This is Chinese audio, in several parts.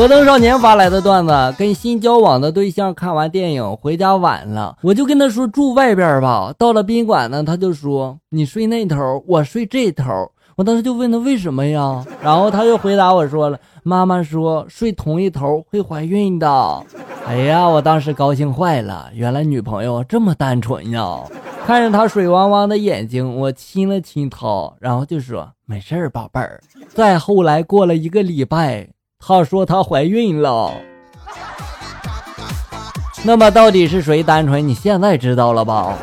摩登少年发来的段子：跟新交往的对象看完电影回家晚了，我就跟他说住外边吧。到了宾馆呢，他就说你睡那头，我睡这头。我当时就问他为什么呀？然后他就回答我说了：妈妈说睡同一头会怀孕的。哎呀，我当时高兴坏了，原来女朋友这么单纯呀！看着他水汪汪的眼睛，我亲了亲他，然后就说没事儿，宝贝儿。再后来过了一个礼拜。她说她怀孕了，那么到底是谁单纯？你现在知道了吧？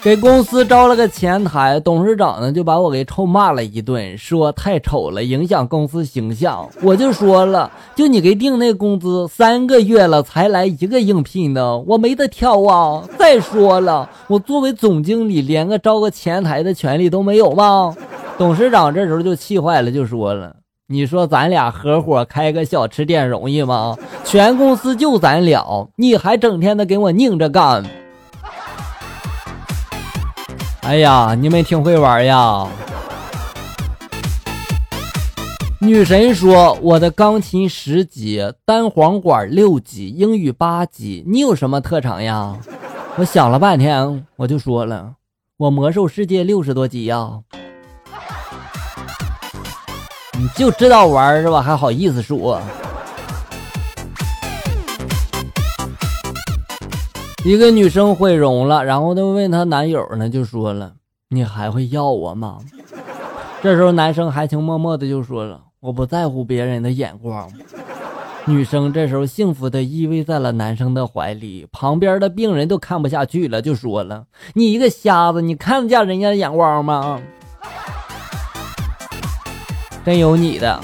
给公司招了个前台，董事长呢就把我给臭骂了一顿，说太丑了，影响公司形象。我就说了，就你给定那工资，三个月了才来一个应聘的，我没得挑啊。再说了，我作为总经理，连个招个前台的权利都没有吗？董事长这时候就气坏了，就说了：“你说咱俩合伙开个小吃店容易吗？全公司就咱俩，你还整天的给我拧着干。”哎呀，你们挺会玩呀！女神说：“我的钢琴十级，单簧管六级，英语八级，你有什么特长呀？”我想了半天，我就说了：“我魔兽世界六十多级呀。”你就知道玩是吧？还好意思说？一个女生毁容了，然后就问她男友呢，就说了：“你还会要我吗？”这时候男生含情脉脉的就说了：“我不在乎别人的眼光。”女生这时候幸福的依偎在了男生的怀里，旁边的病人都看不下去了，就说了：“你一个瞎子，你看得见人家的眼光吗？”真有你的！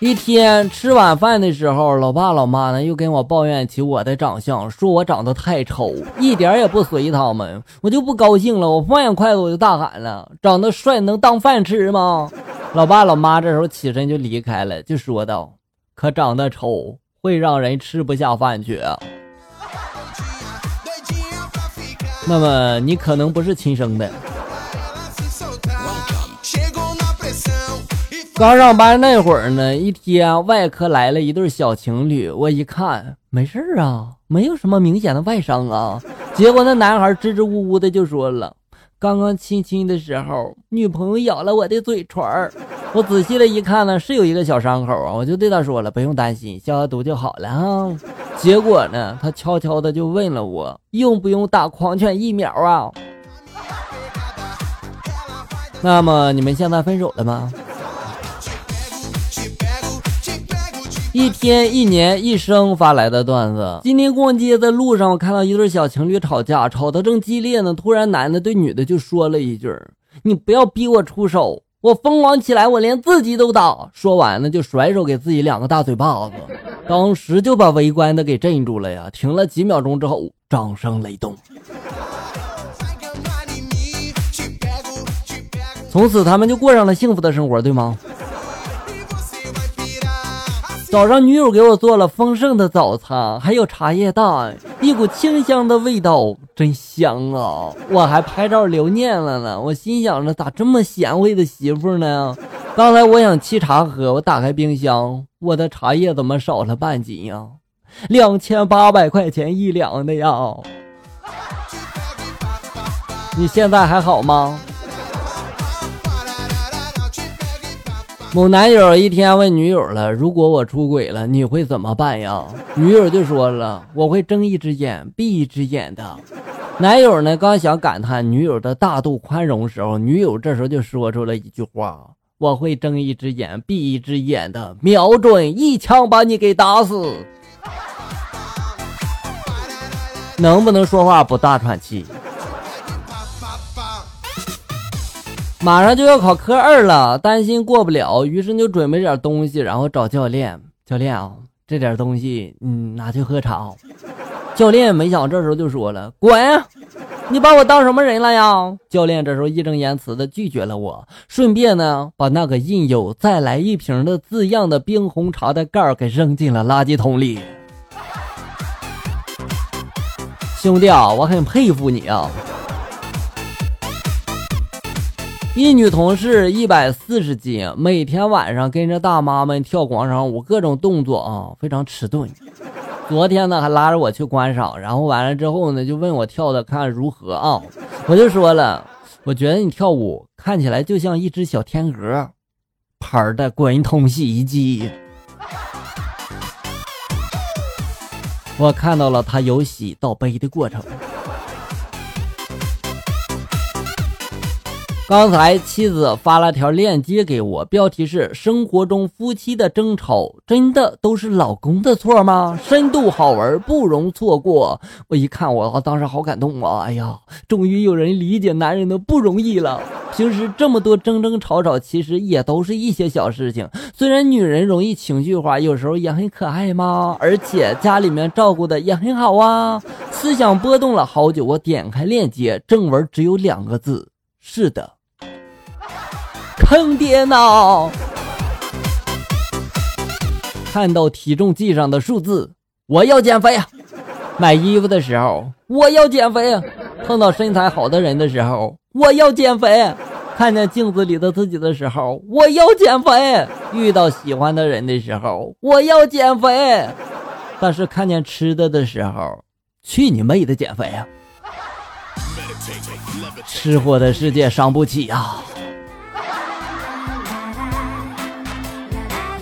一天吃晚饭的时候，老爸老妈呢又跟我抱怨起我的长相，说我长得太丑，一点也不随他们。我就不高兴了，我放下筷子我就大喊了：“长得帅能当饭吃吗？”老爸老妈这时候起身就离开了，就说道：“可长得丑会让人吃不下饭去。”那么你可能不是亲生的。刚上班那会儿呢，一天外科来了一对小情侣，我一看没事啊，没有什么明显的外伤啊。结果那男孩支支吾吾的就说了，刚刚亲亲的时候，女朋友咬了我的嘴唇儿。我仔细的一看呢，是有一个小伤口啊，我就对他说了，不用担心，消消毒就好了啊。结果呢，他悄悄的就问了我，用不用打狂犬疫苗啊？那么你们现在分手了吗？一天一年一生发来的段子。今天逛街的路上，我看到一对小情侣吵架，吵得正激烈呢。突然，男的对女的就说了一句：“你不要逼我出手，我疯狂起来，我连自己都打。”说完呢，就甩手给自己两个大嘴巴子，当时就把围观的给镇住了呀。停了几秒钟之后，掌声雷动。从此，他们就过上了幸福的生活，对吗？早上，女友给我做了丰盛的早餐，还有茶叶蛋，一股清香的味道，真香啊！我还拍照留念了呢。我心想着，咋这么贤惠的媳妇呢？刚才我想沏茶喝，我打开冰箱，我的茶叶怎么少了半斤呀？两千八百块钱一两的呀！你现在还好吗？某男友一天问女友了：“如果我出轨了，你会怎么办呀？”女友就说了：“我会睁一只眼闭一只眼的。”男友呢，刚想感叹女友的大度宽容时候，女友这时候就说出了一句话：“我会睁一只眼闭一只眼的，瞄准一枪把你给打死。”能不能说话不大喘气？马上就要考科二了，担心过不了，于是就准备点东西，然后找教练。教练啊，这点东西，嗯，拿去喝茶。教练没想这时候就说了：“滚！你把我当什么人了呀？”教练这时候义正言辞的拒绝了我，顺便呢，把那个印有“再来一瓶”的字样的冰红茶的盖儿给扔进了垃圾桶里。兄弟啊，我很佩服你啊。一女同事一百四十斤，每天晚上跟着大妈们跳广场舞，各种动作啊，非常迟钝。昨天呢，还拉着我去观赏，然后完了之后呢，就问我跳的看如何啊？我就说了，我觉得你跳舞看起来就像一只小天鹅，牌的滚筒洗衣机。我看到了他由喜到悲的过程。刚才妻子发了条链接给我，标题是“生活中夫妻的争吵真的都是老公的错吗？”深度好玩，不容错过。我一看，我当时好感动啊！哎呀，终于有人理解男人的不容易了。平时这么多争争吵吵，其实也都是一些小事情。虽然女人容易情绪化，有时候也很可爱嘛，而且家里面照顾的也很好啊。思想波动了好久，我点开链接，正文只有两个字：是的。坑爹呢！看到体重计上的数字，我要减肥啊！买衣服的时候，我要减肥！碰到身材好的人的时候，我要减肥；看见镜子里的自己的时候，我要减肥；遇到喜欢的人的时候，我要减肥。但是看见吃的的时候，去你妹的减肥啊！吃货的世界伤不起啊！